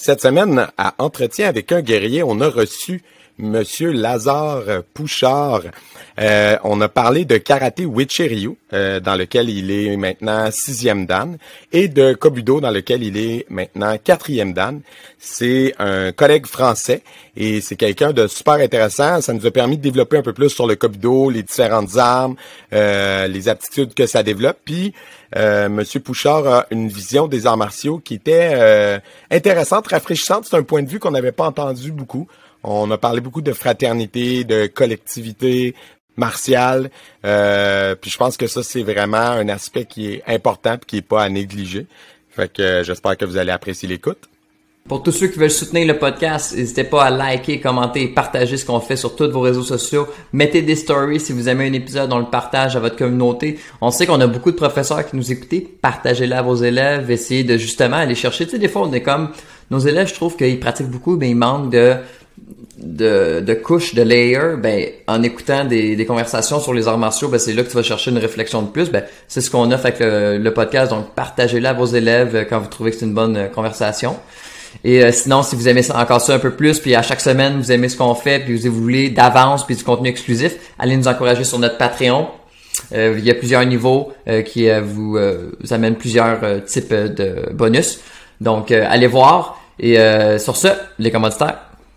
Cette semaine, à Entretien avec un guerrier, on a reçu Monsieur Lazare Pouchard. Euh, on a parlé de karaté Wichiryu, euh, dans lequel il est maintenant sixième dan, et de Kobudo, dans lequel il est maintenant quatrième dan. C'est un collègue français et c'est quelqu'un de super intéressant. Ça nous a permis de développer un peu plus sur le Kobudo, les différentes armes, euh, les aptitudes que ça développe. Puis, Monsieur Pouchard a une vision des arts martiaux qui était intéressante, rafraîchissante. C'est un point de vue qu'on n'avait pas entendu beaucoup. On a parlé beaucoup de fraternité, de collectivité martiale. Euh, puis je pense que ça, c'est vraiment un aspect qui est important et qui est pas à négliger. Fait que euh, j'espère que vous allez apprécier l'écoute. Pour tous ceux qui veulent soutenir le podcast, n'hésitez pas à liker, commenter, partager ce qu'on fait sur tous vos réseaux sociaux. Mettez des stories si vous aimez un épisode, on le partage à votre communauté. On sait qu'on a beaucoup de professeurs qui nous écoutent. Partagez-le à vos élèves. Essayez de justement aller chercher. Tu sais, des fois, on est comme... Nos élèves, je trouve qu'ils pratiquent beaucoup, mais ils manquent de de, de couches, de layers, ben, en écoutant des, des conversations sur les arts martiaux, ben, c'est là que tu vas chercher une réflexion de plus. Ben, c'est ce qu'on offre avec le, le podcast. Donc, partagez-le à vos élèves euh, quand vous trouvez que c'est une bonne euh, conversation. Et euh, sinon, si vous aimez encore ça un peu plus, puis à chaque semaine, vous aimez ce qu'on fait, puis vous voulez d'avance, puis du contenu exclusif, allez nous encourager sur notre Patreon. il y a plusieurs niveaux qui vous, vous, amènent plusieurs types de bonus. Donc, allez voir. Et sur ce, les commanditaires.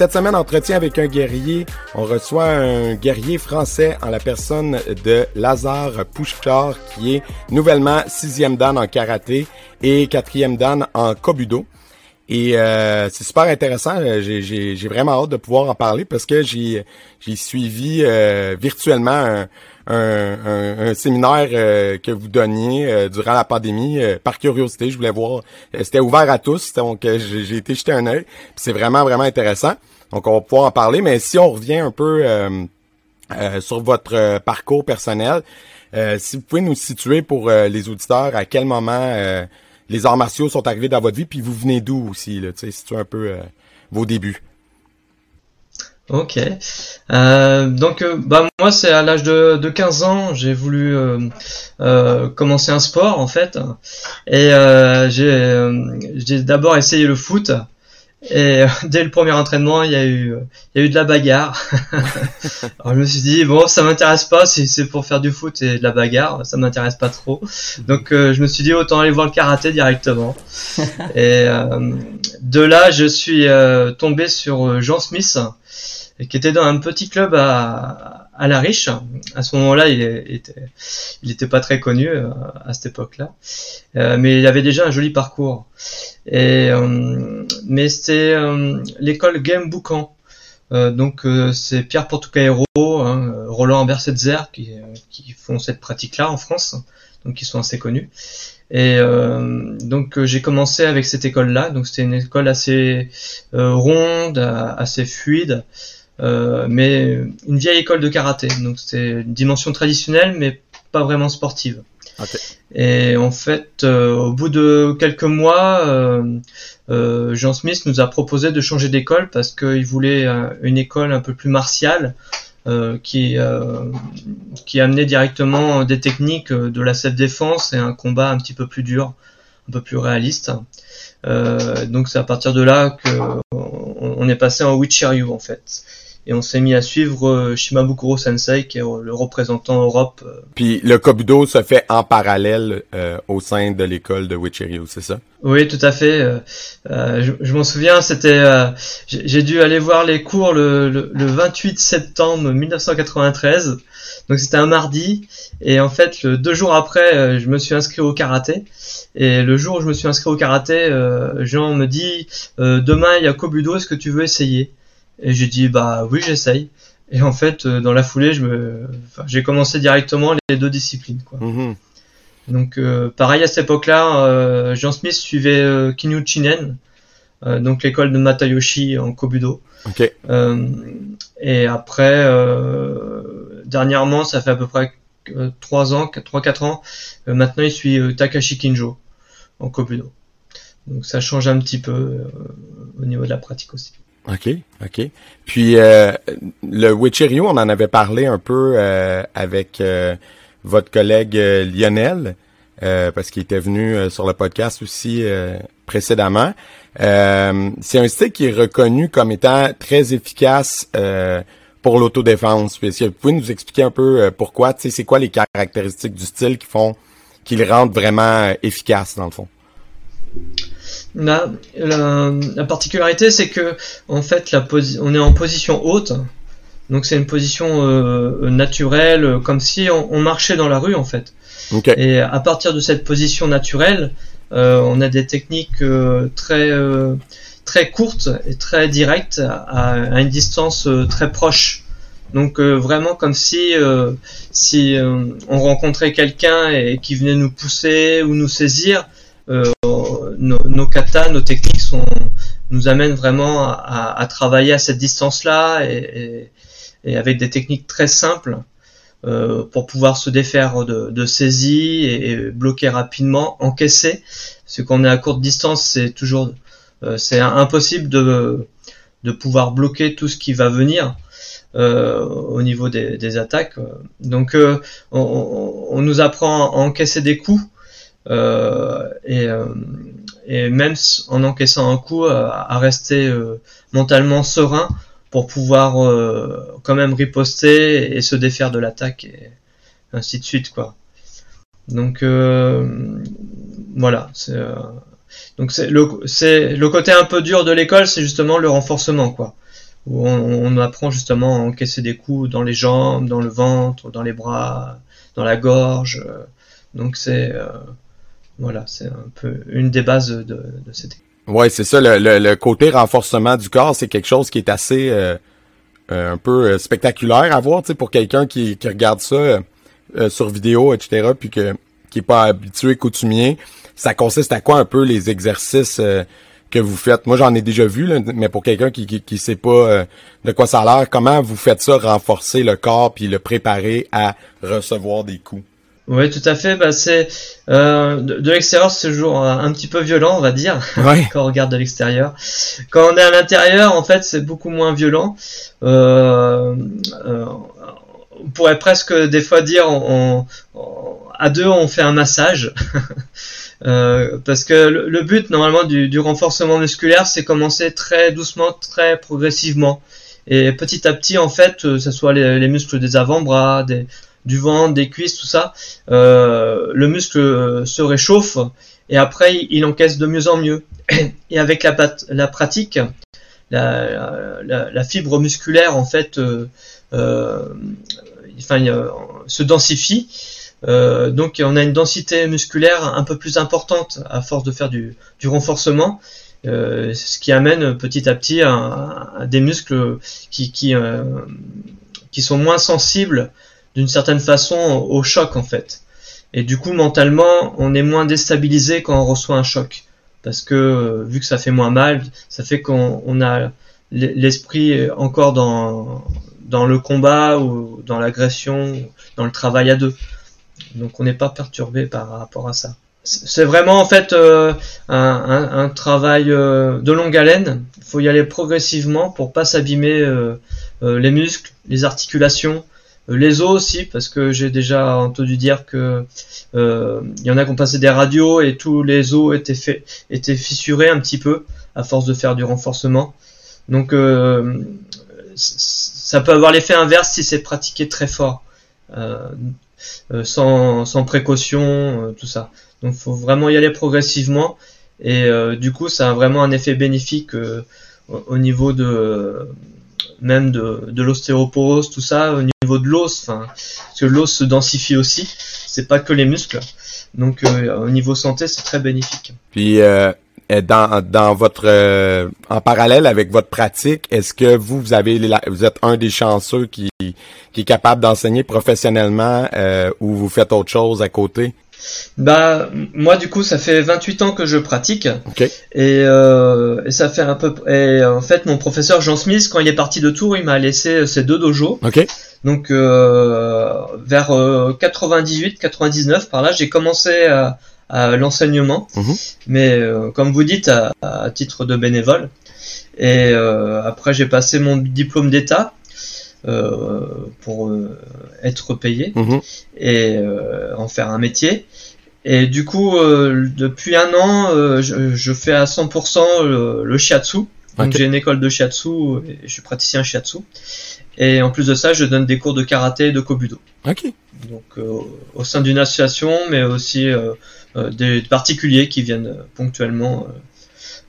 cette semaine, entretien avec un guerrier. On reçoit un guerrier français en la personne de Lazare Pouchard, qui est nouvellement sixième dan en karaté et quatrième dan en kobudo. Et euh, c'est super intéressant. J'ai vraiment hâte de pouvoir en parler parce que j'ai suivi euh, virtuellement un, un, un, séminaire euh, que vous donniez durant la pandémie par curiosité. Je voulais voir. C'était ouvert à tous, donc j'ai été jeter un œil. C'est vraiment vraiment intéressant. Donc, on va pouvoir en parler, mais si on revient un peu euh, euh, sur votre euh, parcours personnel, si vous pouvez nous situer pour les auditeurs, à quel moment les arts martiaux sont arrivés dans votre vie, puis vous venez d'où aussi, là, tu sais, un peu vos débuts. Ok. donc, bah, moi, c'est à l'âge de, de 15 ans, j'ai voulu commencer un sport, en fait. Et j'ai d'abord essayé le foot. Et euh, dès le premier entraînement, il y a eu, il y a eu de la bagarre. Alors je me suis dit bon, ça m'intéresse pas. Si c'est pour faire du foot et de la bagarre, ça m'intéresse pas trop. Donc euh, je me suis dit autant aller voir le karaté directement. et euh, de là, je suis tombé sur Jean Smith, qui était dans un petit club à, à La Riche. À ce moment-là, il était, pas très connu à cette époque-là, mais il avait déjà un joli parcours. Euh, mais c'est euh, l'école Game Boucan. Euh, donc c'est Pierre Portocaero, hein, Roland Bersetzer qui, qui font cette pratique-là en France, donc ils sont assez connus. Et donc j'ai commencé avec cette école-là, donc c'était une école assez ronde, assez fluide, mais une vieille école de karaté, donc c'était une dimension traditionnelle mais pas vraiment sportive. Et en fait, euh, au bout de quelques mois, euh, euh, Jean Smith nous a proposé de changer d'école parce qu'il voulait une école un peu plus martiale. qui, qui amenait directement des techniques de la self-défense et un combat un petit peu plus dur, un peu plus réaliste. donc c'est à partir de là que on, est passé en Witcher U en fait. Et on s'est mis à suivre euh, Shimabukuro Sensei, qui est le représentant Europe. Euh. Puis le Kobudo se fait en parallèle euh, au sein de l'école de Wichiryu, c'est ça? Oui, tout à fait. je, je m'en souviens, c'était, j'ai dû aller voir les cours le, le, le 28 septembre 1993. Donc c'était un mardi, et en fait, le, deux jours après, je me suis inscrit au karaté. Et le jour où je me suis inscrit au karaté, Jean me dit, demain il y a Kobudo, est-ce que tu veux essayer? Et j'ai dit bah oui j'essaye. Et en fait euh, dans la foulée je me, j'ai commencé directement les deux disciplines quoi. Mm-hmm. Donc euh, pareil à cette époque-là, euh, Jean Smith suivait euh, Kinyu Chinen, donc l'école de Matayoshi en Kobudo. Okay. et après, dernièrement, ça fait à peu près 3 ans, 3-4 ans, maintenant il suit Takashi Kinjo en Kobudo. Donc ça change un petit peu au niveau de la pratique aussi. OK, OK. Puis euh, le Wichiryu, on en avait parlé un peu euh, avec euh, votre collègue Lionel, parce qu'il était venu sur le podcast aussi précédemment. c'est un style qui est reconnu comme étant très efficace pour l'autodéfense. Est-ce que vous pouvez nous expliquer un peu pourquoi, c'est quoi les caractéristiques du style qui font qu'il le rendent vraiment efficace dans le fond? La, la, particularité, c'est que en fait, la on est en position haute, donc c'est une position euh, naturelle, comme si on, marchait dans la rue en fait. Et à partir de cette position naturelle, euh, on a des techniques euh, très très courtes et très directes à, à une distance très proche. Donc vraiment comme si si on rencontrait quelqu'un et qui venait nous pousser ou nous saisir, euh, nos, nos katas, nos techniques sont, nous amènent vraiment à, à travailler à cette distance-là et, et, et, avec des techniques très simples euh, pour pouvoir se défaire de, de saisie et, bloquer rapidement, encaisser. Ce qu'on est à courte distance, c'est toujours, euh, c'est impossible de, de pouvoir bloquer tout ce qui va venir. Euh, au niveau des, des attaques. Donc euh, on, on, nous apprend à encaisser des coups euh, et, euh, et, même en encaissant un coup, euh, à rester mentalement serein pour pouvoir quand même riposter et se défaire de l'attaque et ainsi de suite quoi. Donc voilà, c'est donc c'est le c'est le côté un peu dur de l'école, c'est justement le renforcement quoi. Où on, on, apprend justement à encaisser des coups dans les jambes, dans le ventre, dans les bras, dans la gorge. Donc c'est voilà, c'est un peu une des bases de, de cette Ouais, c'est ça. Le, le, côté renforcement du corps, c'est quelque chose qui est assez euh, euh, un peu euh, spectaculaire à voir, tu pour quelqu'un qui, qui regarde ça sur vidéo, etc., puis que qui est pas habitué coutumier. Ça consiste à quoi un peu les exercices que vous faites? Moi, j'en ai déjà vu, là, mais pour quelqu'un qui, qui, qui sait pas de quoi ça a l'air, comment vous faites ça, renforcer le corps puis le préparer à recevoir des coups? Oui, tout à fait. Bah, c'est euh, de, l'extérieur, c'est toujours un, petit peu violent, on va dire, quand on regarde de l'extérieur. Quand on est à l'intérieur, en fait, c'est beaucoup moins violent. Euh, euh, on pourrait presque des fois dire, on, à deux, on fait un massage. parce que le, but normalement du, du renforcement musculaire, c'est commencer très doucement, très progressivement. Et petit à petit, en fait, que ce soit les, les muscles des avant-bras, des, du ventre, des cuisses, tout ça, euh, le muscle se réchauffe et après il encaisse de mieux en mieux. Et avec la, pratique, la, fibre musculaire en fait euh, euh, enfin, se densifie. donc on a une densité musculaire un peu plus importante à force de faire du, renforcement. ce qui amène petit à petit à, des muscles qui sont moins sensibles d'une certaine façon au choc en fait. Et du coup mentalement on est moins déstabilisé quand on reçoit un choc. Parce que euh, vu que ça fait moins mal, ça fait qu'on a l'esprit encore dans, le combat ou dans l'agression, dans le travail à deux. Donc on n'est pas perturbé par rapport à ça. C'est vraiment en fait euh, un, travail euh, de longue haleine. Il faut y aller progressivement pour pas s'abîmer les muscles, les articulations, euh, les os aussi, parce que j'ai déjà entendu dire que euh, il y en a qui ont passé des radios et tous les os étaient, fait, étaient fissurés un petit peu à force de faire du renforcement. Donc euh, ça peut avoir l'effet inverse si c'est pratiqué très fort, sans, précaution, tout ça. Donc faut vraiment y aller progressivement et du coup ça a vraiment un effet bénéfique au niveau de même de, de l'ostéoporose, tout ça, de l'os, parce que l'os se densifie aussi, c'est pas que les muscles. Donc euh, au niveau santé, c'est très bénéfique. Puis euh, dans, dans votre euh, en parallèle avec votre pratique, est-ce que vous vous avez vous êtes un des chanceux qui qui est capable d'enseigner professionnellement ou vous faites autre chose à côté? Bah moi du coup ça fait 28 ans que je pratique. Et, euh, et, ça fait un peu et en fait mon professeur Jean Smith quand il est parti de Tours il m'a laissé ses deux dojos. Donc euh, vers 98 euh, 99 par là j'ai commencé à, à l'enseignement. Mhm. mais euh, comme vous dites à, à, titre de bénévole. Et euh, après j'ai passé mon diplôme d'état. euh, pour euh, être payé mhm. et euh, en faire un métier. Et du coup, depuis un an, je, fais à 100% le, shiatsu. Donc j'ai une école de shiatsu et je suis praticien shiatsu. Et en plus de ça, je donne des cours de karaté et de kobudo. Ok. Donc au sein d'une association, mais aussi des particuliers qui viennent ponctuellement euh,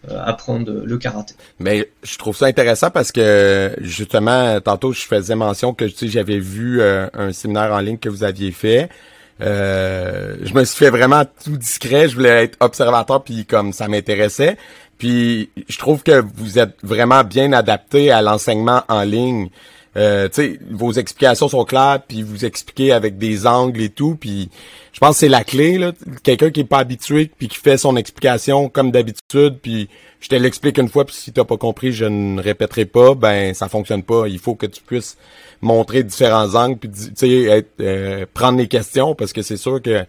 apprendre le karaté. Mais je trouve ça intéressant parce que justement, tantôt je faisais mention que j'avais vu euh, un séminaire en ligne que vous aviez fait. Euh, je me suis fait vraiment tout discret, je voulais être observateur puis comme ça m'intéressait. Puis je trouve que vous êtes vraiment bien adapté à l'enseignement en ligne. Euh, vos explications sont claires, puis vous expliquez avec des angles et tout, puis je pense que c'est la clé, là. Quelqu'un qui est pas habitué, puis qui fait son explication comme d'habitude, puis je te l'explique une fois, puis si t'as pas compris, je ne répéterai pas, ben ça fonctionne pas. Il faut que tu puisses montrer différents angles, puis sais, euh, prendre les questions, parce que c'est sûr que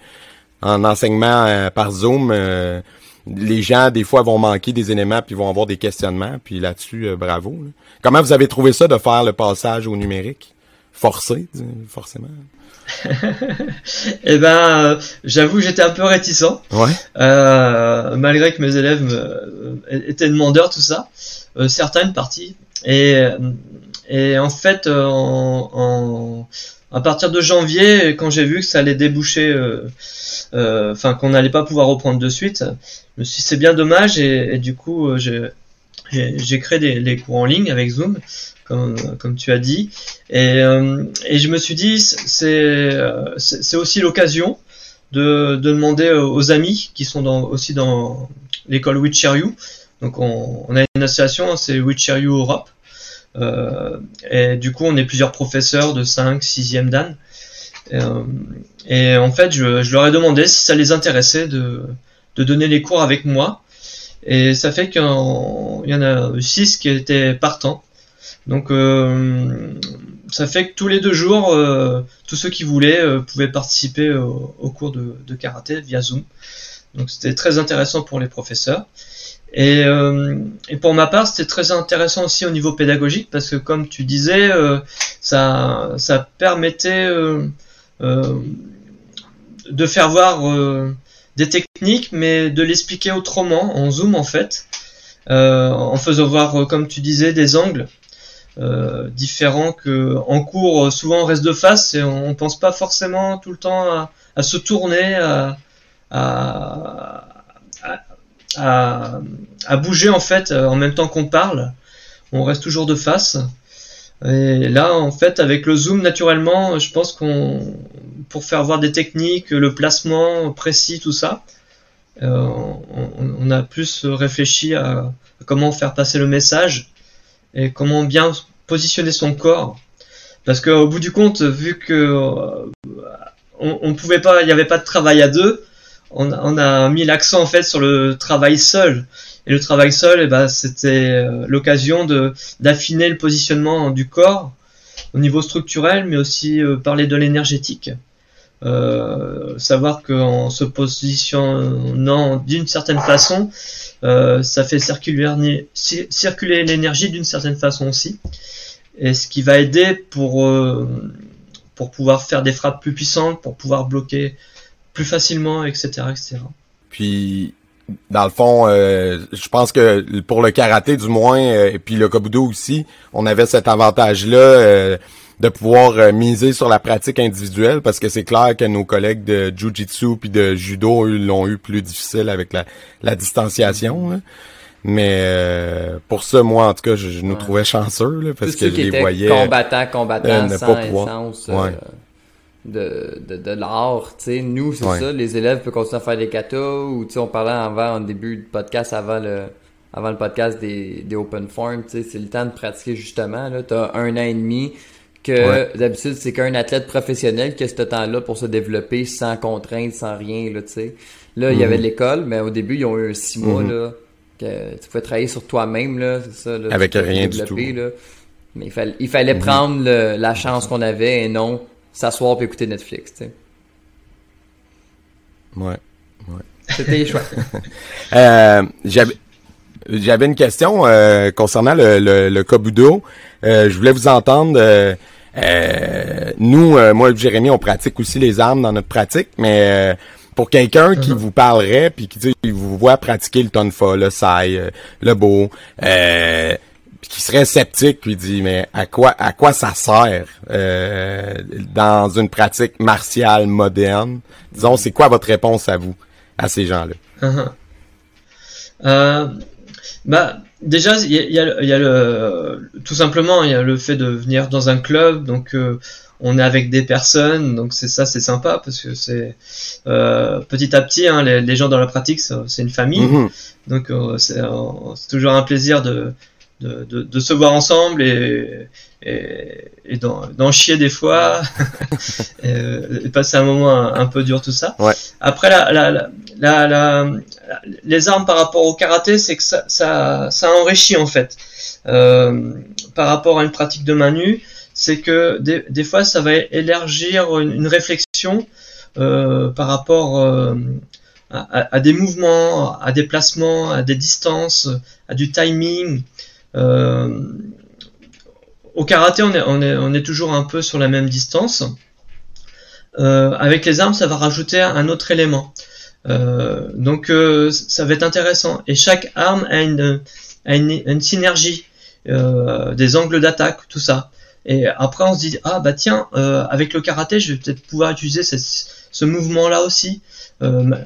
en enseignement euh, par Zoom, euh, les gens, des fois, vont manquer des éléments puis vont avoir des questionnements. Puis là-dessus, euh, bravo. Comment vous avez trouvé ça de faire le passage au numérique? Forcé, forcément. eh ben, euh, j'avoue que j'étais un peu réticent. Ouais. Euh, malgré que mes élèves étaient demandeurs, tout ça. certaines parties. Et, et en fait, en, à partir de janvier, quand j'ai vu que ça allait déboucher enfin qu'on n'allait pas pouvoir reprendre de suite. Je me suis c'est bien dommage et, du coup euh, j'ai créé des, cours en ligne avec Zoom, comme, tu as dit, et, euh, et je me suis dit c'est aussi l'occasion de, de, demander aux amis qui sont aussi dans l'école You. Donc on, a une association, c'est You Europe. Euh, et du coup, on est plusieurs professeurs de 5, 6e Dan. Euh, et en fait, je, leur ai demandé si ça les intéressait de, donner les cours avec moi. Et ça fait qu'il y en a six qui étaient partants. Donc euh, ça fait que tous les deux jours, euh, tous ceux qui voulaient pouvaient participer au, cours de, karaté via Zoom. Donc c'était très intéressant pour les professeurs. Et, pour ma part, c'était très intéressant aussi au niveau pédagogique parce que comme tu disais, ça, permettait de faire voir euh, des techniques, mais de l'expliquer autrement, en zoom en fait, euh, en faisant voir, comme tu disais, des angles différents que en cours souvent on reste de face et on, pense pas forcément tout le temps à, se tourner, à, bouger en fait en même temps qu'on parle. On reste toujours de face. Et là, en fait, avec le zoom, naturellement, je pense qu'on, pour faire voir des techniques, le placement précis, tout ça, euh, on, a plus réfléchi à, comment faire passer le message et comment bien positionner son corps. Parce qu'au bout du compte, vu que euh, on, pouvait pas, il n'y avait pas de travail à deux, on, on a mis l'accent en fait sur le travail seul. Et le travail seul, eh ben, c'était euh, l'occasion de d'affiner le positionnement du corps au niveau structurel, mais aussi euh, parler de l'énergétique. Euh, savoir qu'en se positionnant d'une certaine façon, euh, ça fait circuler, circuler l'énergie d'une certaine façon aussi. Et ce qui va aider pour, euh, pour pouvoir faire des frappes plus puissantes, pour pouvoir bloquer plus facilement, etc. etc. Puis dans le fond, euh, je pense que pour le karaté du moins, et puis le kobudo aussi, on avait cet avantage-là de pouvoir miser sur la pratique individuelle parce que c'est clair que nos collègues de jiu-jitsu puis de judo l'ont eu plus difficile avec la, la distanciation. Hein. Mais euh, pour ça, moi, en tout cas, je, nous trouvais chanceux là, parce que je les voyais. Combattant, combattant, euh, sans essence euh, de, de, de l'art. Nous, c'est ça, les élèves peuvent continuer à faire des katas ou on parlait avant, en début du podcast, avant le avant le podcast des, des open forms, c'est le temps de pratiquer justement. Tu as un an et demi que d'habitude, c'est qu'un athlète professionnel qui a ce temps-là pour se développer sans contrainte, sans rien. Là, là il y avait mhm. l'école, mais au début, ils ont eu six mois. Mhm. là tu pouvais travailler sur toi-même, là, c'est ça. Avec rien du tout. Mais il fallait, il fallait mhm. prendre la chance qu'on avait et non s'asseoir et écouter Netflix, tu sais. Ouais. ouais. C'était chouette. euh, j'avais, j'avais une question euh, concernant le, le, le Kobudo. Euh, je voulais vous entendre. Euh, nous, moi et Jérémy, on pratique aussi les armes dans notre pratique, mais pour quelqu'un qui uh-huh. vous parlerait puis qui vous voit pratiquer le tonfa, le sai, euh, le beau, qui serait sceptique puis dit mais à quoi à quoi ça sert euh, dans une pratique martiale moderne? Disons c'est quoi votre réponse à vous à ces gens-là? Euh, Bah déjà il y a, y a, le tout simplement il y a le fait de venir dans un club donc euh, on est avec des personnes, donc c'est ça, c'est sympa parce que c'est euh, petit à petit, hein, les, gens dans la pratique, c'est une famille, mhm. donc euh, c'est toujours un plaisir de, de, se voir ensemble et, et, d'en chier des fois et, passer un moment un, peu dur tout ça. Après, la, la, les armes par rapport au karaté, c'est que ça, ça, ça enrichit en fait par rapport à une pratique de main nue c'est que des, fois ça va élargir une, réflexion euh, par rapport euh, à, des mouvements, à des placements, à des distances, à du timing. Euh, au karaté, on est, toujours un peu sur la même distance. avec les armes, ça va rajouter un autre élément. donc ça va être intéressant. Et chaque arme a une, synergie, des angles d'attaque, tout ça. Et après, on se dit ah bah tiens, euh, avec le karaté, je vais peut-être pouvoir utiliser ce, mouvement-là aussi, euh,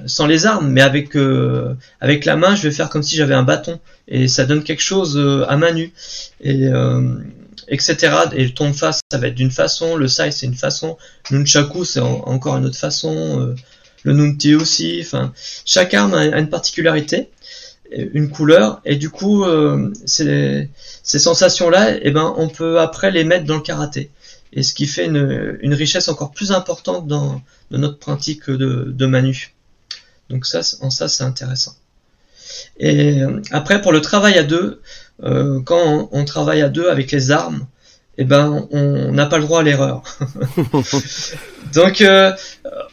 sans les armes, mais avec euh, avec la main, je vais faire comme si j'avais un bâton, et ça donne quelque chose à main nue, et etc. Et le tonfa, ça va être d'une façon, le sai c'est une façon, nunchaku c'est encore une autre façon, le nunti aussi. Enfin, chaque arme a une particularité une couleur. Et du coup euh, ces, sensations là eh ben on peut après les mettre dans le karaté et ce qui fait une, richesse encore plus importante dans, notre pratique de, de, manu donc ça en ça c'est intéressant et euh, après pour le travail à deux euh, quand on, travaille à deux avec les armes eh ben on n'a pas le droit à l'erreur. Donc euh,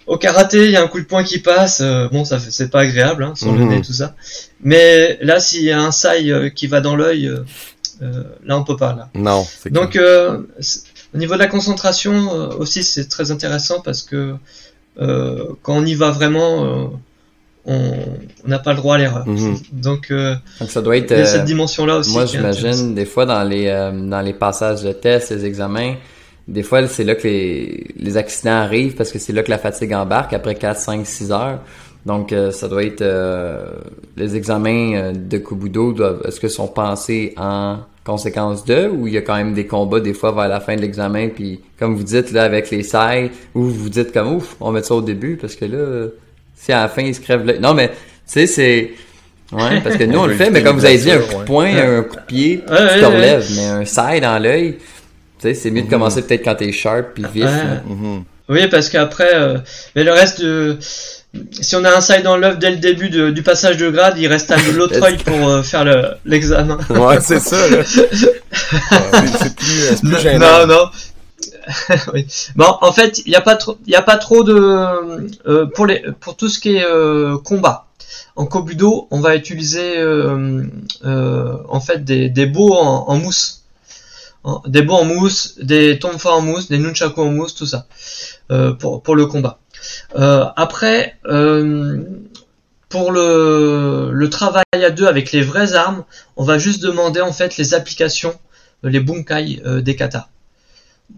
au karaté, il y a un coup de poing qui passe, euh, bon ça c'est pas agréable hein, sur le mhm. nez tout ça. Mais là s'il y a un sai euh, qui va dans l'œil, là on peut pas là. Non. Donc au niveau de la concentration aussi c'est très intéressant parce que quand on y va vraiment on n'a pas le droit à l'erreur. Mhm. Donc, euh, Donc, ça doit être. Il y a cette euh, dimension-là aussi. Moi, j'imagine des fois dans les euh, dans les passages de tests, les examens, des fois c'est là que les, les accidents arrivent parce que c'est là que la fatigue embarque après 4, 5, 6 heures. Donc, ça doit être les examens de Kubudo. Est-ce que sont pensés en conséquence de ou il y a quand même des combats des fois vers la fin de l'examen puis comme vous dites là avec les sailles ou vous dites comme ouf on met ça au début parce que là si à la fin il se crève l'œil. Non, mais tu sais, c'est. Ouais, parce que nous on le fait, mais comme vous avez dit, un coup de poing, un coup de pied, tu te relèves, mais un side dans l'œil, tu sais, c'est mieux de mhm. commencer peut-être quand t'es sharp puis vif. Mhm. Oui, parce qu'après, euh, mais le reste de. Si on a un side dans l'œuf dès le début du passage de grade, il reste à l'autre œil pour euh, faire l'examen. ouais, c'est ça. c'est plus, plus gênant. Non, non. oui. Bon, en fait, il n'y a pas trop, il a pas trop de euh, pour les pour tout ce qui est euh, combat. En Kobudo, on va utiliser euh, en fait des, des beaux en, mousse, des beaux en mousse, des tonfa en mousse, des nunchaku en mousse, tout ça pour pour le combat. Après pour le, le travail à deux avec les vraies armes, on va juste demander en fait les applications, les bunkai des katas.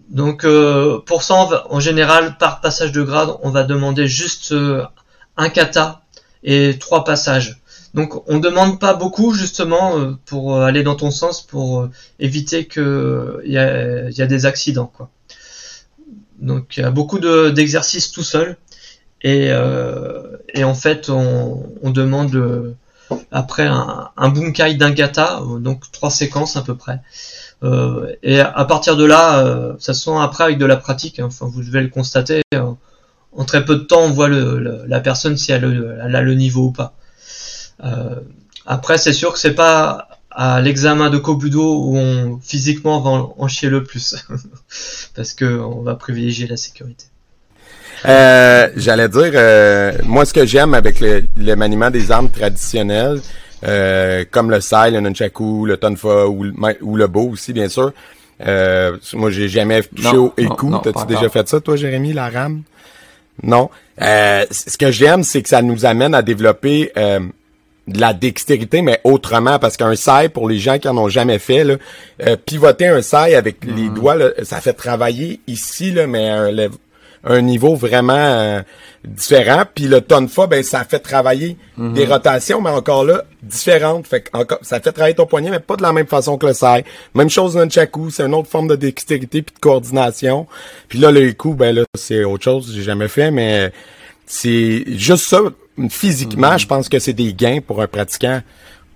Donc pour ça, en général, par passage de grade, on va demander juste un kata et trois passages. Donc on demande pas beaucoup justement euh, pour euh, aller dans ton sens pour euh, éviter que il y a, des accidents quoi. Donc il y a beaucoup d'exercices tout seul et, et en fait on, demande après un, un bunkai d'un gata donc trois séquences à peu près. et à partir de là, ça se sent après avec de la pratique. Hein. enfin, vous devez le constater. en très peu de temps, on voit le, la personne si elle, elle, a le niveau ou pas. Euh, après, c'est sûr que c'est pas à l'examen de Kobudo où on physiquement va en, chier le plus, parce que on va privilégier la sécurité. Euh, J'allais dire, euh, moi ce que j'aime avec le, le, maniement des armes traditionnelles, euh, comme le sai, le nunchaku, le tonfa ou le, ou le bow aussi bien sûr. Euh, moi j'ai jamais touché au écou. T'as-tu déjà fait ça toi Jérémy, la rame? Non. Euh, ce que j'aime, c'est que ça nous amène à développer de la dextérité, mais autrement, parce qu'un sai, pour les gens qui en ont jamais fait, là, euh, pivoter un sai avec les mm. doigts, ça fait travailler ici, là, mais un, un niveau vraiment euh, différent. Puis le tonfa, ben ça fait travailler mm-hmm. des rotations, mais encore là, différentes. Fait encore, ça fait travailler ton poignet, mais pas de la même façon que le sai. Même chose dans le chaku, c'est une autre forme de dextérité puis de coordination. Puis là, le coup, ben là, c'est autre chose, j'ai jamais fait, mais c'est juste ça physiquement, mm-hmm. je pense que c'est des gains pour un pratiquant.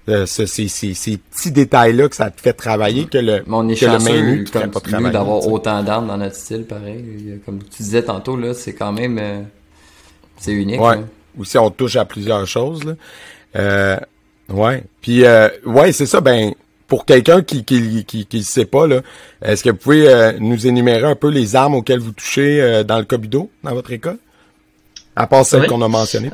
Euh, ces, petits détails-là que ça te fait travailler que le, on est que le comme d'avoir autant d'armes dans notre style, pareil. Comme tu disais tantôt, là, c'est quand même... Euh, c'est unique. Ouais. Ou si on touche à plusieurs choses. Là. Euh, ouais. Puis, euh, ouais, c'est ça. Ben, pour quelqu'un qui qui, qui, qui sait pas, là, est-ce que vous pouvez nous énumérer un peu les armes auxquelles vous touchez dans le Kobudo, dans votre école? À part celle qu'on a mentionnées.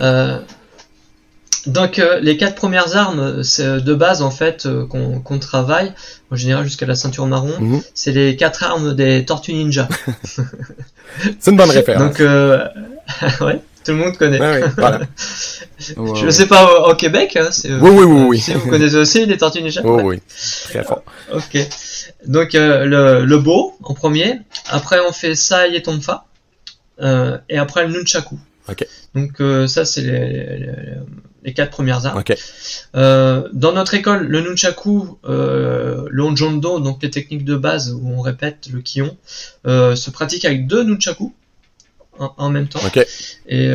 Euh, donc euh, les quatre premières armes, c'est de base en fait euh, qu'on travaille en général jusqu'à la ceinture marron. Mhm. C'est les quatre armes des Tortues Ninja. c'est une bonne référence. Donc ouais, tout le monde connaît. Ouais, voilà. Je ne sais pas au Québec. Hein, oui, oui, oui, oui. Si vous connaissez aussi les Tortues Ninja. Oui, oui. Très fort. ok. Donc le, le beau en premier. Après on fait Sai et Tonfa. et après le Nunchaku. Donc euh, ça, c'est les, quatre premières armes. Euh, dans notre école, le nunchaku, euh, le onjondo, donc les techniques de base où on répète le kion, se pratique avec deux nunchaku en, même temps. Et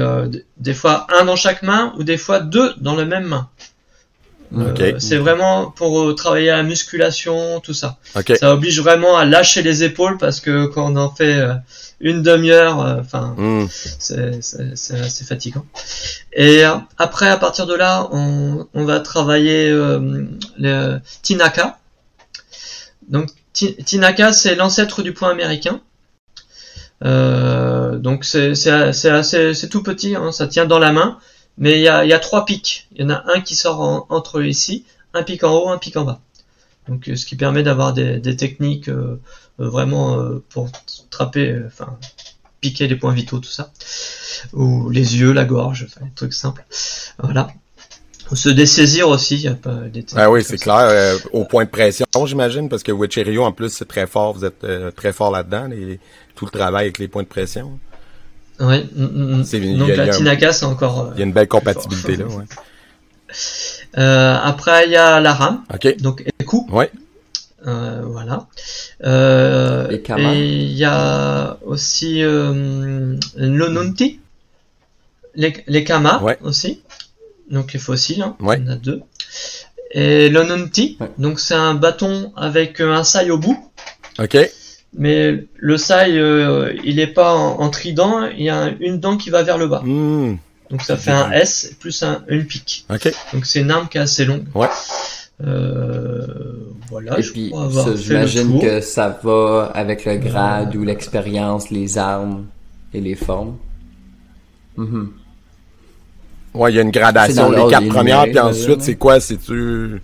des fois un dans chaque main ou des fois deux dans la même main. C'est vraiment pour travailler la musculation, tout ça. Ça oblige vraiment à lâcher les épaules parce que quand on en fait une demi-heure, euh, enfin, hmm. c'est assez fatigant. Et euh, après, à partir de là, on, on va travailler euh, le Tinaka. Donc, Tinaka, c'est l'ancêtre du point américain. Euh, donc, c'est c'est tout petit, hein, ça tient dans la main, mais il y a, y a trois pics. Il y en a un qui sort entre ici, un pic en haut, un pic en bas. Donc, ce qui permet d'avoir des, des, techniques euh, vraiment euh, pour trapper, euh, enfin piquer les points vitaux, tout ça, ou les yeux, la gorge, enfin des trucs simples. Voilà. Se dessaisir aussi, il y a pas des Ah oui, c'est clair. au point de pression, j'imagine, parce que Wicherio, en plus, c'est très fort. Vous êtes très fort là-dedans, tout le travail avec les points de pression. Oui. Mm, mm, mm. Donc la Tinaka, c'est encore. Il y a une belle compatibilité là. Ouais. après, il y a la RAM. Ok. Donc Eku. Ouais. Euh, voilà. Euh, et il y a aussi euh, l'Onunti, les, les Kama aussi, donc les fossiles, hein, ouais. on a deux. Et l'Onunti, donc c'est un bâton avec un sai au bout. Ok. Mais le sai, euh, il est pas en, trident, il y a une dent qui va vers le bas. Hmm. Donc ça fait un S plus un, une pique. Donc c'est une arme qui est assez longue. Ouais. Euh, voilà, Et puis, j'imagine que ça va avec le grade ou l'expérience, les armes et les formes. Mm Ouais, il y a une gradation. Les quatre premières, puis ensuite, c'est quoi? C'est-tu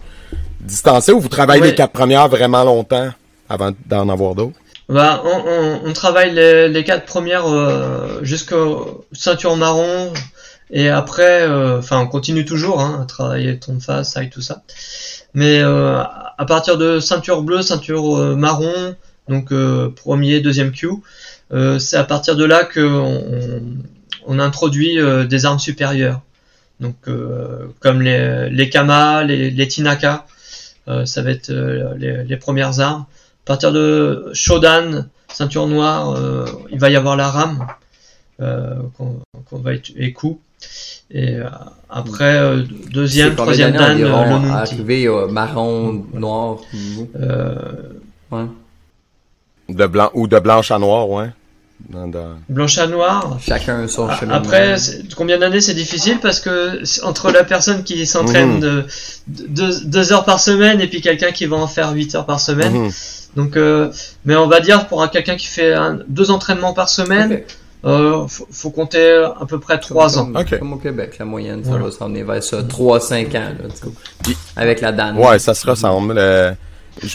distancé ou vous travaillez les quatre premières vraiment longtemps avant d'en avoir d'autres? Bah, on, on, travaille les, quatre premières euh, jusqu'au ceinture marron Et après, euh, enfin, on continue toujours hein, à travailler ton face, side, tout ça. Mais euh, à partir de ceinture bleue, ceinture euh, marron, donc premier, deuxième Q, c'est à partir de là que on, introduit des armes supérieures. Donc comme les, les Kama, les, Tinaka, ça va être les, premières armes. À partir de Shodan, ceinture noire, il va y avoir la rame qu'on va écouter. Et euh, après, euh, deuxième, troisième dan, le Arrivé au marron, noir. Euh, ouais. De blanc ou de blanche à noir, ouais. Blanche à noir. Chacun son chemin. Après, combien d'années c'est difficile parce que entre la personne qui s'entraîne mmh. de, deux, heures par semaine et puis quelqu'un qui va en faire 8 heures par semaine. Mmh. Donc, mais on va dire pour quelqu'un qui fait deux entraînements par semaine. Euh, faut, compter à peu près 3 ans. Comme au Québec, la moyenne, ça va s'en vers ça, 3-5 ans, avec la Dan. Ouais, ça se ressemble. Euh,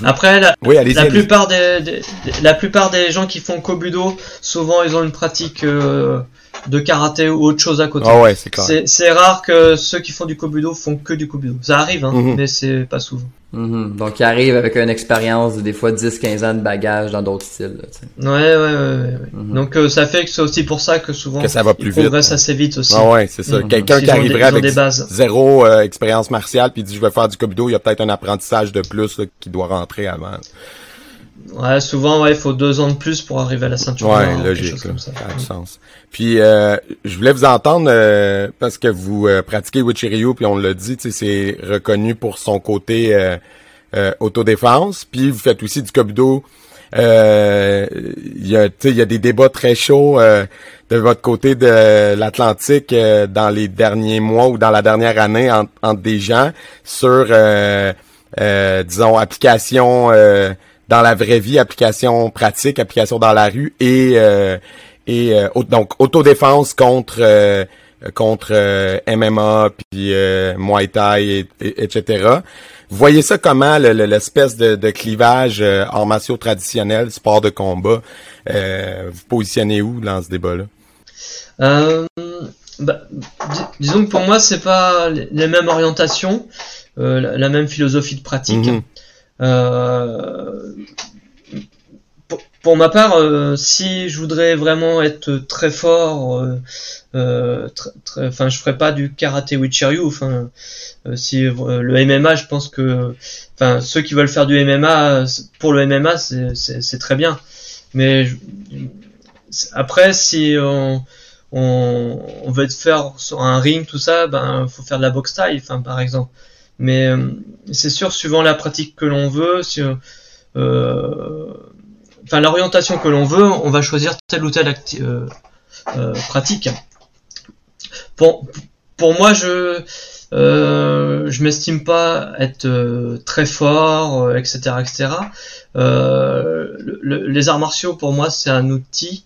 Après, la, la plupart des, la plupart des gens qui font Kobudo, souvent ils ont une pratique euh, de karaté ou autre chose à côté. Ah ouais, c'est C'est rare que ceux qui font du Kobudo font que du Kobudo. Ça arrive, hein, mhm. mais c'est pas souvent. Mhm. Donc, ils arrivent avec une expérience de des fois 10-15 ans de bagage dans d'autres styles. ouais, ouais, ouais. Mhm. Donc, euh, ça fait que c'est aussi pour ça que souvent, que ça va plus ils progressent assez vite aussi. Ah ouais, c'est ça. Mhm. Quelqu'un qui arriverait avec zéro euh, expérience martiale puis dit je vais faire du Kobudo, il y a peut-être un apprentissage de plus qui doit rentrer avant. Ouais, souvent, ouais, il faut deux ans de plus pour arriver à la ceinture. Ouais, logique. Comme ça. ça a du sens. Puis, euh, je voulais vous entendre euh, parce que vous euh, pratiquez Wichiryu, puis on l'a dit, c'est reconnu pour son côté euh, autodéfense. Puis, vous faites aussi du Kobudo. Il y, a, y a des débats très chauds de votre côté de l'Atlantique dans les derniers mois ou dans la dernière année entre, des gens sur, disons, application dans la vraie vie, application pratique, application dans la rue et euh, et euh, donc autodéfense contre euh, contre MMA puis Muay Thai et, etc. Vous voyez ça comment l'espèce de, de, clivage en martiaux traditionnel, sport de combat, vous positionnez où dans ce débat-là? Bah, disons que pour moi c'est pas les mêmes orientations, la, même philosophie de pratique. Mm-hmm. Euh, pour, ma part, euh, si je voudrais vraiment être très fort, euh, euh enfin, je ferais pas du karaté Wichiryu. Enfin, si le MMA, je pense que, enfin, ceux qui veulent faire du MMA, pour le MMA, c'est très bien. Mais après, si on, veut faire sur un ring, tout ça, ben, faut faire de la boxe taille, enfin, par exemple. Mais euh, c'est sûr, suivant la pratique que l'on veut, euh, enfin l'orientation que l'on veut, on va choisir telle ou telle euh, pratique. Pour, pour moi, je je m'estime pas être très fort, etc., etc. les arts martiaux, pour moi, c'est un outil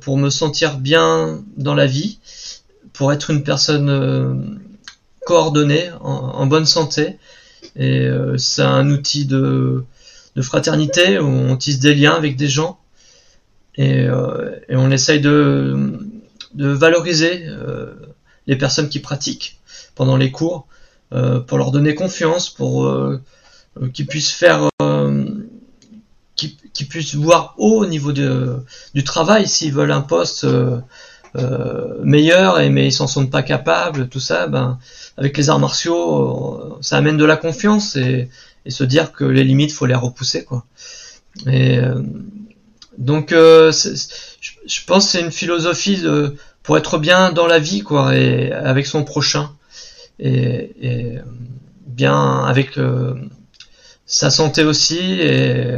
pour me sentir bien dans la vie, pour être une personne coordonné, en, bonne santé. Et euh, c'est un outil de, fraternité où on tisse des liens avec des gens et, euh, on essaye de, valoriser euh, les personnes qui pratiquent pendant les cours pour leur donner confiance, pour qu'ils puissent faire qu'ils puissent voir haut au niveau de, du travail s'ils veulent un poste meilleur et mais ils s'en sont pas capables tout ça ben avec les arts martiaux, euh, ça amène de la confiance et, se dire que les limites, faut les repousser, quoi. Et euh, donc, euh, je, pense c'est une philosophie de, pour être bien dans la vie, quoi, et avec son prochain, et, bien avec sa santé aussi, et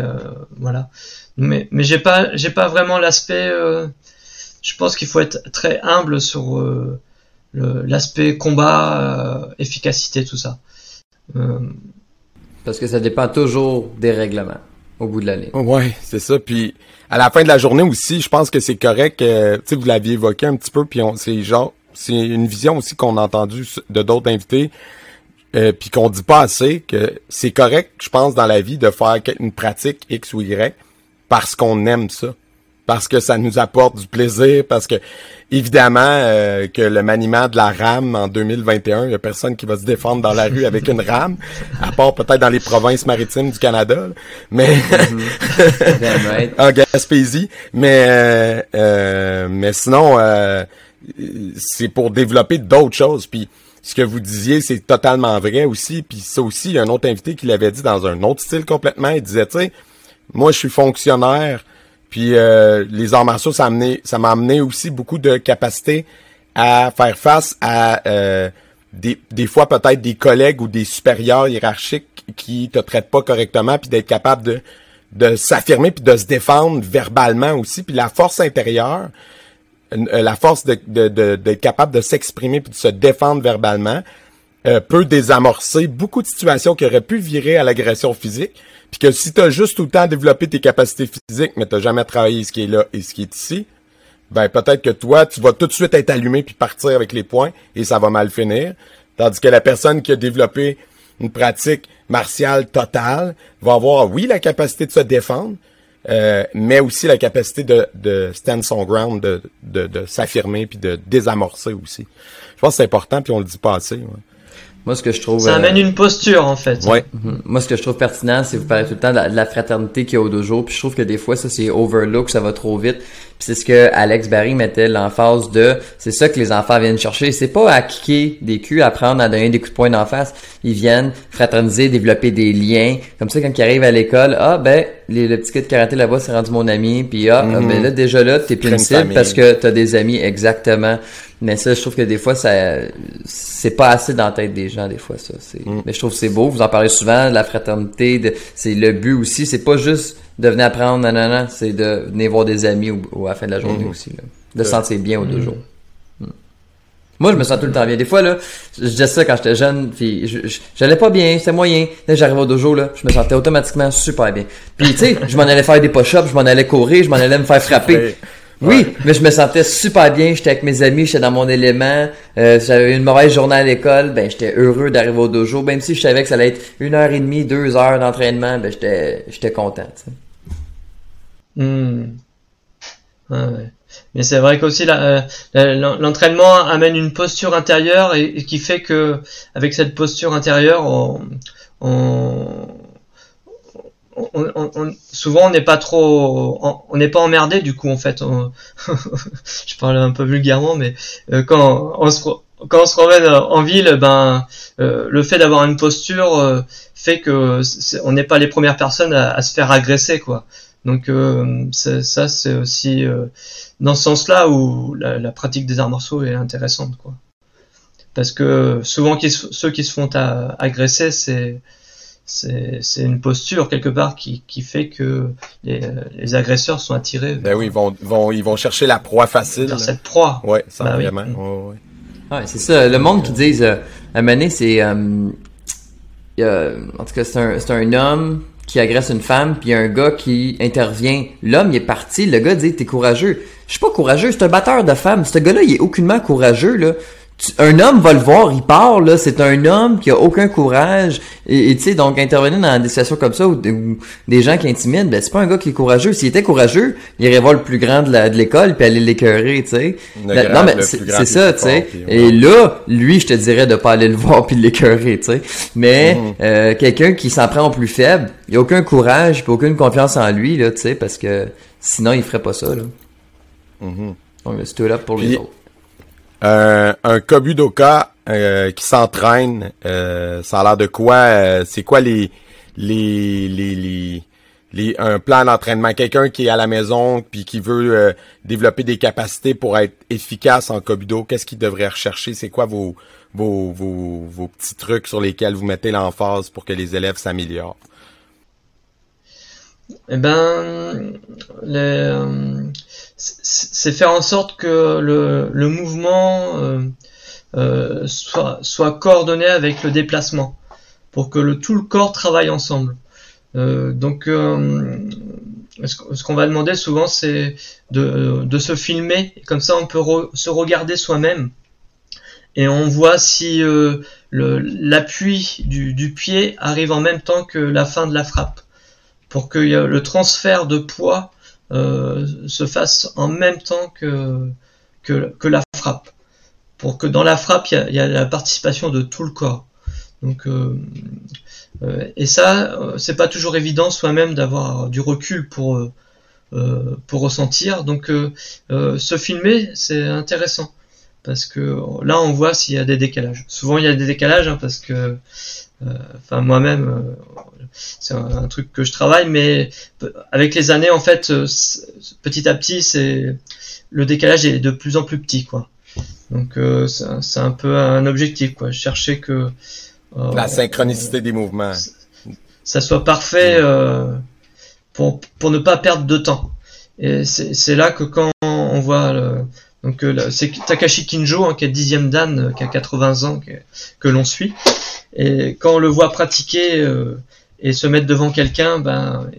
voilà. Mais, mais j'ai pas, j'ai pas vraiment l'aspect. Je pense qu'il faut être très humble sur l'aspect combat, euh, efficacité, tout ça. Euh, Parce que ça dépend toujours des règlements au bout de la ligne. Ouais, c'est ça. Puis à la fin de la journée aussi, je pense que c'est correct. Euh, tu sais, vous l'aviez évoqué un petit peu, puis c'est genre, c'est une vision aussi qu'on a entendue de d'autres invités. Euh, puis qu'on dit pas assez que c'est correct, je pense, dans la vie de faire une pratique X ou Y parce qu'on aime ça. Parce que ça nous apporte du plaisir, parce que évidemment euh, que le maniement de la rame en 2021, il y a personne qui va se défendre dans la rue avec une rame, à part peut-être dans les provinces maritimes du Canada, mais mm-hmm. en Gaspésie, mais euh, euh, mais sinon c'est pour développer d'autres choses, puis ce que vous disiez, c'est totalement vrai aussi. Puis ça aussi, il y a un autre invité qui l'avait dit dans un autre style complètement. Il disait, tu sais, moi, je suis fonctionnaire, puis euh, les arts martiaux, ça m'a amené, ça m'a amené aussi beaucoup de capacité à faire face à euh, des, des fois peut-être des collègues ou des supérieurs hiérarchiques qui te traitent pas correctement, puis d'être capable de de s'affirmer puis de se défendre verbalement aussi, puis la force intérieure, euh, la force d'être de, de, capable de s'exprimer puis de se défendre verbalement euh, peut désamorcer beaucoup de situations qui auraient pu virer à l'agression physique. Puis que si tu as juste tout le temps développé tes capacités physiques, mais tu jamais travaillé ce qui est là et ce qui est ici, ben peut-être que toi, tu vas tout de suite être allumé puis partir avec les points et ça va mal finir. Tandis que la personne qui a développé une pratique martiale totale va avoir, oui, la capacité de se défendre, euh, mais aussi la capacité de, de stand son ground, de, de, de s'affirmer puis de désamorcer aussi. Je pense que c'est important puis on le dit pas assez. Moi, ce que je trouve. Ça amène euh, une posture, en fait. Ouais. Mhm. Moi, ce que je trouve pertinent, c'est vous parlez tout le temps de la, fraternité qu'il y a au dojo. Puis je trouve que des fois, ça, c'est overlook, ça va trop vite. Puis c'est ce que Alex Barry mettait l'emphase de. C'est ça que les enfants viennent chercher. C'est pas à kicker des culs, apprendre à donner des coups de poing d'en face. Ils viennent fraterniser, développer des liens. Comme ça, quand ils arrivent à l'école, ah, ben, les, le petit kid de karaté là-bas, c'est rendu mon ami. Puis ah, mhm. ben là, déjà là, t'es cible parce que t'as des amis, exactement. Mais ça, je trouve que des fois, ça, c'est pas assez dans la tête des gens, des fois, ça. Mm. Mais je trouve que c'est beau. Vous en parlez souvent, de la fraternité, de, c'est le but aussi. C'est pas juste de venir apprendre, non, non, non. C'est de venir voir des amis ou, à la fin de la journée mm-hmm. aussi, là. De se sentir bien aux deux jours. Moi, je me sens tout le temps bien. Des fois, là, je disais ça quand j'étais jeune, puis j'allais pas bien, c'était moyen. Là, j'arrivais au dojo, là, je me sentais automatiquement super bien. Puis, tu sais, je m'en allais faire des push-ups, je m'en allais courir, je m'en allais me faire frapper. Oui, mais je me sentais super bien. J'étais avec mes amis, j'étais dans mon élément. Euh, j'avais une mauvaise journée à l'école, ben j'étais heureux d'arriver au dojo. Même si je savais que ça allait être une heure et demie, deux heures d'entraînement, ben j'étais j'étais content. Hmm. ouais. Mais c'est vrai qu'aussi euh, l'entraînement amène une posture intérieure et, qui fait que avec cette posture intérieure, on, on on, souvent on n'est pas trop, on n'est pas emmerdé du coup en fait. je parle un peu vulgairement, mais euh, quand on se quand on se promène en ville, ben euh, le fait d'avoir une posture fait que on n'est pas les premières personnes à, se faire agresser quoi. Donc ça c'est aussi dans ce sens-là où la, la, pratique des arts morceaux est intéressante quoi. Parce que souvent ceux qui se font agresser c'est c'est une posture quelque part qui, qui fait que les, les, agresseurs sont attirés. Ben oui, ils vont, vont, ils vont chercher la proie facile. Vers cette proie. Ouais, ça ben vraiment. Ouais, ouais. c'est ça. Le monde qui disent, euh, à Mané, c'est, euh, en tout cas, c'est un, un homme qui agresse une femme, puis un gars qui intervient. L'homme, il est parti. Le gars dit, t'es courageux. Je suis pas courageux. C'est un batteur de femmes. Ce gars-là, il est aucunement courageux là un homme va le voir, il part là, c'est un homme qui a aucun courage et tu sais donc intervenir dans des situations comme ça où, des gens qui intimident, ben c'est pas un gars qui est courageux. S'il était courageux, il irait voir le plus grand de l'école puis aller l'écœurer, tu sais. Non mais c'est ça, tu sais. Et là, lui, je te dirais de pas aller le voir puis l'écœurer, tu sais. Mais mm-hmm. euh, quelqu'un qui s'en prend au plus faible, il a aucun courage, puis aucune confiance en lui là, tu sais, parce que sinon il ferait pas ça là. Mm-hmm. Donc c'est là pour les autres. Euh, un Kobudoka euh, qui s'entraîne, euh, ça a l'air de quoi euh, C'est quoi les les les, les, un plan d'entraînement? Quelqu'un qui est à la maison puis qui veut développer des capacités pour être efficace en Kobudo, qu'est-ce qu'il devrait rechercher? C'est quoi vos, vos vos vos petits trucs sur lesquels vous mettez l'emphase pour que les élèves s'améliorent? Eh ben, les, c'est faire en sorte que le, mouvement euh, euh, soit, coordonné avec le déplacement, pour que le, tout le corps travaille ensemble. Euh, donc, ce qu'on va demander souvent, c'est de, se filmer, comme ça on peut se regarder soi-même, et on voit si l'appui du, du pied arrive en même temps que la fin de la frappe, pour que le transfert de poids se fasse en même temps que, la frappe. Pour que dans la frappe, il y y a, la participation de tout le corps. Donc, et ça, c'est pas toujours évident soi-même d'avoir du recul pour euh, pour ressentir. Donc euh, euh, se filmer, c'est intéressant parce que là on voit s'il y a des décalages. Souvent il y a des décalages hein, parce que, enfin moi-même, c'est un, truc que je travaille, mais avec les années en fait, petit à petit, c'est le décalage est de plus en plus petit quoi. Donc c'est un peu un objectif quoi. Chercher que la synchronicité des mouvements. Ça soit parfait. Mm pour, pour ne pas perdre de temps. Et c'est là que quand on voit le, donc euh, c'est Takashi Kinjo hein, qui est dixième dan, euh, qui a 80 ans, que, l'on suit. Et quand on le voit pratiquer euh, et se mettre devant quelqu'un, ben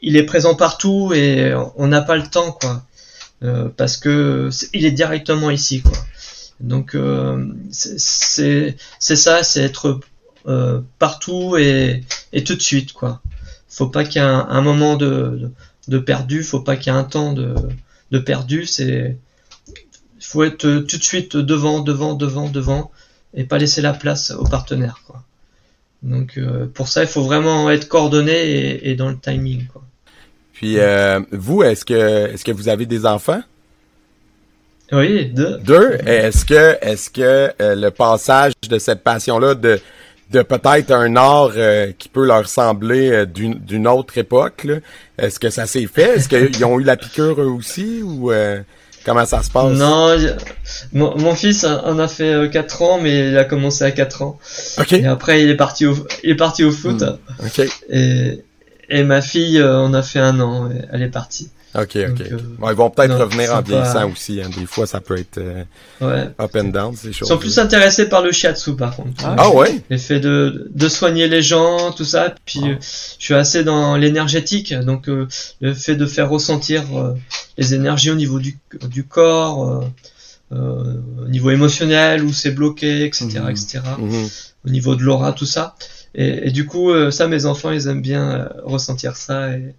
il, est présent partout et on n'a pas le temps quoi, parce que il est directement ici quoi. Donc c'est c'est ça, c'est être partout et, et tout de suite quoi faut pas qu'il y ait un, moment de, de, perdu, faut pas qu'il y ait un temps de, de perdu. C'est faut être tout de suite devant, devant, devant, devant, et pas laisser la place aux partenaires. Quoi. Donc euh, pour ça, il faut vraiment être coordonné et, dans le timing. Quoi. Puis euh, vous, est-ce que est-ce que vous avez des enfants? Oui, deux. Deux? Est-ce que est-ce que euh, le passage de cette passion-là de de peut-être un art euh, qui peut leur sembler euh, d'une autre époque. Est-ce que ça s'est fait? Est-ce qu'ils ont eu la piqûre eux aussi ou euh, comment ça se passe? Non, mon, fils en a fait 4 ans, mais il a commencé à 4 ans. Et après, il est parti au, il est parti au foot. Hmm. Et, et ma fille en a fait un an, elle est partie. OK, OK. Euh, ils vont peut-être revenir en vieillissant aussi. Hein. Des fois, ça peut être euh, up and down, ces choses. Ils sont plus intéressés par le shiatsu, par contre. Ah, ah ouais? L'effet de, de soigner les gens, tout ça. Puis, ah. euh, je suis assez dans l'énergétique. Donc, le fait de faire ressentir les énergies au niveau du, du corps, au niveau émotionnel, où c'est bloqué, etc., mhm. etc. Mhm. Au niveau de l'aura, tout ça. Et, et du coup, ça, mes enfants, ils aiment bien ressentir ça. Et,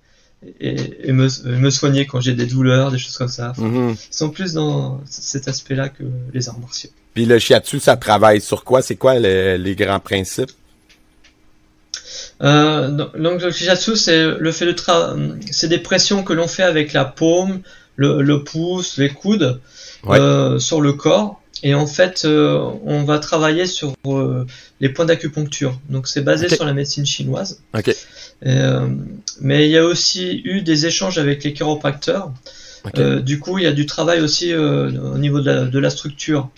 et, me, soigner quand j'ai des douleurs, des choses comme ça. Mhm. Ils sont plus dans cet aspect-là que les arts martiaux. Puis le shiatsu, ça travaille sur quoi? C'est quoi les, grands principes? Euh, donc le shiatsu, c'est le fait de c'est des pressions que l'on fait avec la paume, le, pouce, les coudes euh, sur le corps. Et en fait, euh, on va travailler sur les points d'acupuncture. Donc c'est basé sur la médecine chinoise. Okay. Euh, mais il y a aussi eu des échanges avec les chiropracteurs. Euh, du coup, il y a du travail aussi euh, au niveau de la, structure.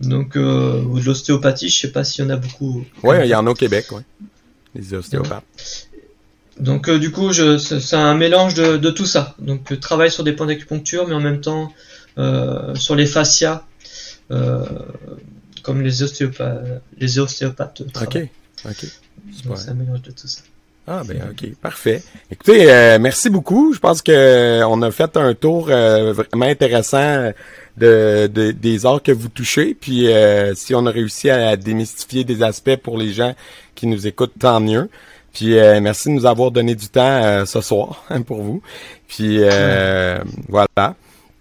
Donc, ou de l'ostéopathie, je sais pas s'il y en a beaucoup. Oui, il y en a au Québec, ouais. les ostéopathes. Donc, du coup, c'est un mélange de, tout ça. Donc, travail sur des points d'acupuncture, mais en même temps sur les fascias, comme les ostéopathes. Les ostéopathes ok, ok. C'est un mélange de tout ça. Ah ben ok, parfait. Écoutez, euh, merci beaucoup. Je pense que euh, on a fait un tour euh, vraiment intéressant de, des arts que vous touchez. Puis si on a réussi à démystifier des aspects pour les gens qui nous écoutent, tant mieux. Puis merci de nous avoir donné du temps ce soir pour vous. Puis voilà.